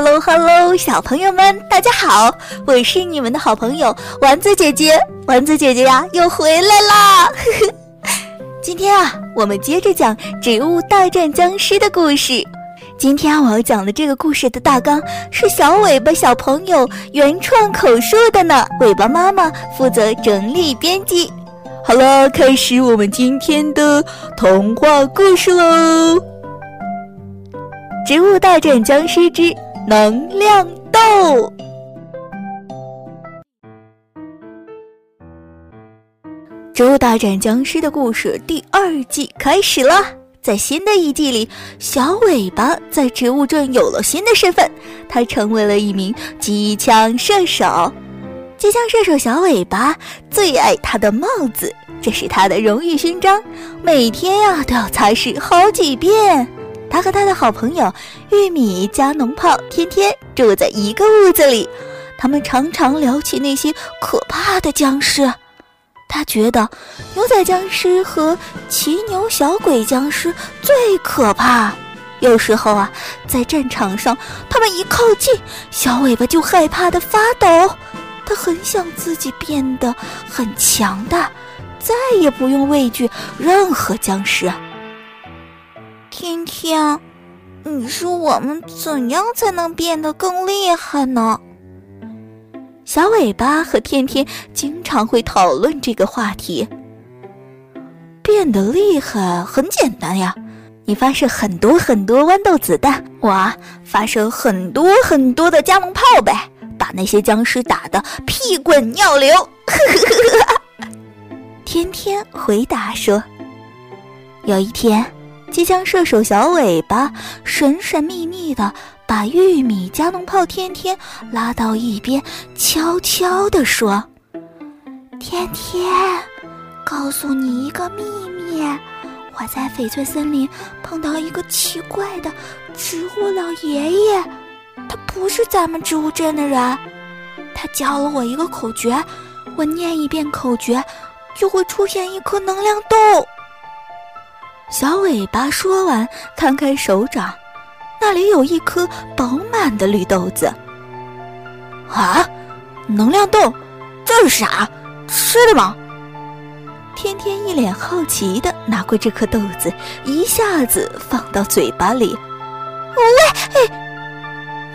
Hello Hello，小朋友们，大家好！我是你们的好朋友丸子姐姐。丸子姐姐呀，又回来啦！今天啊，我们接着讲《植物大战僵尸》的故事。今天我要讲的这个故事的大纲是小尾巴小朋友原创口述的呢，尾巴妈妈负责整理编辑。好了，开始我们今天的童话故事喽，《植物大战僵尸之能量豆》。《植物大战僵尸》的故事第二季开始了。在新的一季里，小尾巴在植物镇有了新的身份，他成为了一名机枪射手。机枪射手小尾巴最爱他的帽子，这是他的荣誉勋章，每天呀都要擦拭好几遍。他和他的好朋友玉米加农炮天天住在一个屋子里，他们常常聊起那些可怕的僵尸。他觉得牛仔僵尸和骑牛小鬼僵尸最可怕。有时候啊，在战场上，他们一靠近，小尾巴就害怕的发抖。他很想自己变得很强大，再也不用畏惧任何僵尸。天天，你说我们怎样才能变得更厉害呢？小尾巴和天天经常会讨论这个话题。变得厉害很简单呀，你发射很多很多豌豆子弹，我发射很多很多的加农炮呗，把那些僵尸打得屁滚尿流。天天回答说：“有一天，机枪射手小尾巴神神秘秘的。”把玉米加农炮天天拉到一边，悄悄地说：“天天，告诉你一个秘密，我在翡翠森林碰到一个奇怪的植物老爷爷，他不是咱们植物镇的人。他教了我一个口诀，我念一遍口诀，就会出现一颗能量豆。”小尾巴说完，摊开手掌。那里有一颗饱满的绿豆子。啊，能量豆，这是啥？吃的吗？天天一脸好奇的拿过这颗豆子，一下子放到嘴巴里。喂，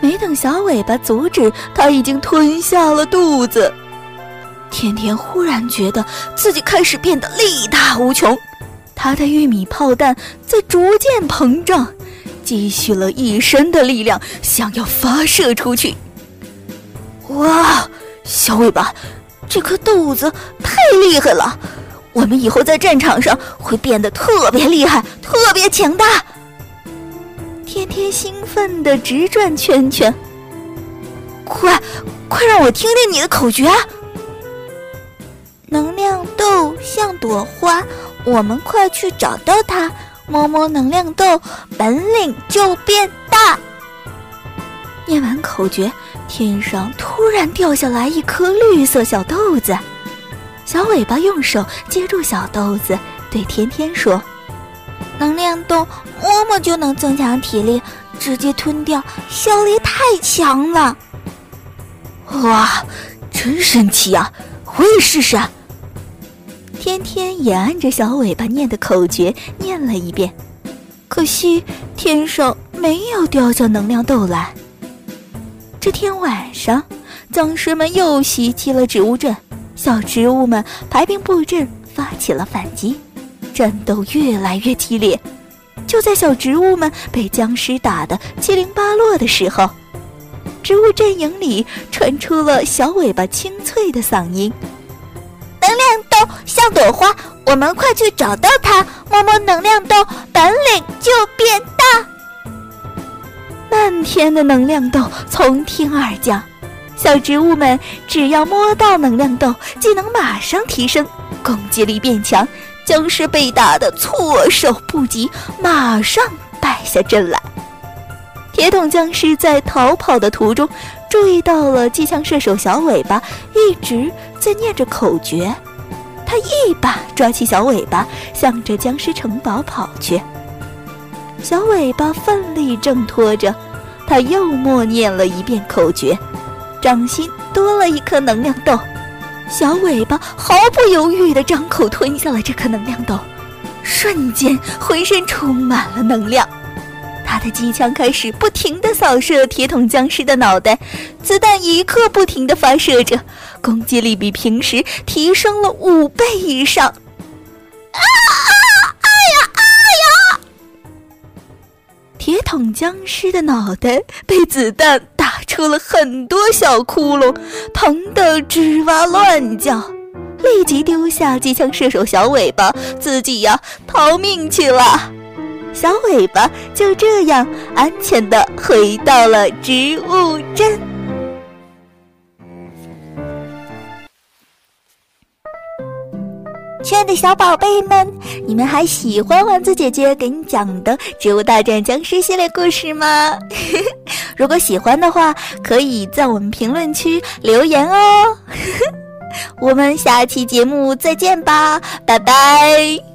没等小尾巴阻止，他已经吞下了肚子。天天忽然觉得自己开始变得力大无穷，他的玉米炮弹在逐渐膨胀。积蓄了一身的力量，想要发射出去。哇，小尾巴，这颗豆子太厉害了！我们以后在战场上会变得特别厉害，特别强大。天天兴奋的直转圈圈。快，快让我听听你的口诀！能量豆像朵花，我们快去找到它。摸摸能量豆，本领就变大。念完口诀，天上突然掉下来一颗绿色小豆子。小尾巴用手接住小豆子，对天天说：“能量豆摸摸就能增强体力，直接吞掉效力太强了。”哇，真神奇啊！我也试试。天天也按着小尾巴念的口诀念了一遍，可惜天上没有掉下能量豆来。这天晚上，僵尸们又袭击了植物镇，小植物们排兵布阵，发起了反击，战斗越来越激烈。就在小植物们被僵尸打得七零八落的时候，植物阵营里传出了小尾巴清脆的嗓音。像朵花，我们快去找到它。摸摸能量豆，本领就变大。漫天的能量豆从天而降，小植物们只要摸到能量豆，技能马上提升，攻击力变强。僵尸被打得措手不及，马上败下阵来。铁桶僵尸在逃跑的途中。注意到了机枪射手小尾巴一直在念着口诀，他一把抓起小尾巴，向着僵尸城堡跑去。小尾巴奋力挣脱着，他又默念了一遍口诀，掌心多了一颗能量豆。小尾巴毫不犹豫地张口吞下了这颗能量豆，瞬间浑身充满了能量。他的机枪开始不停地扫射铁桶僵尸的脑袋，子弹一刻不停地发射着，攻击力比平时提升了五倍以上。啊啊！哎呀哎呀！铁桶僵尸的脑袋被子弹打出了很多小窟窿，疼得吱哇乱叫，立即丢下机枪射手小尾巴，自己呀逃命去了。小尾巴就这样安全的回到了植物镇。亲爱的小宝贝们，你们还喜欢丸子姐姐给你讲的《植物大战僵尸》系列故事吗？如果喜欢的话，可以在我们评论区留言哦。我们下期节目再见吧，拜拜。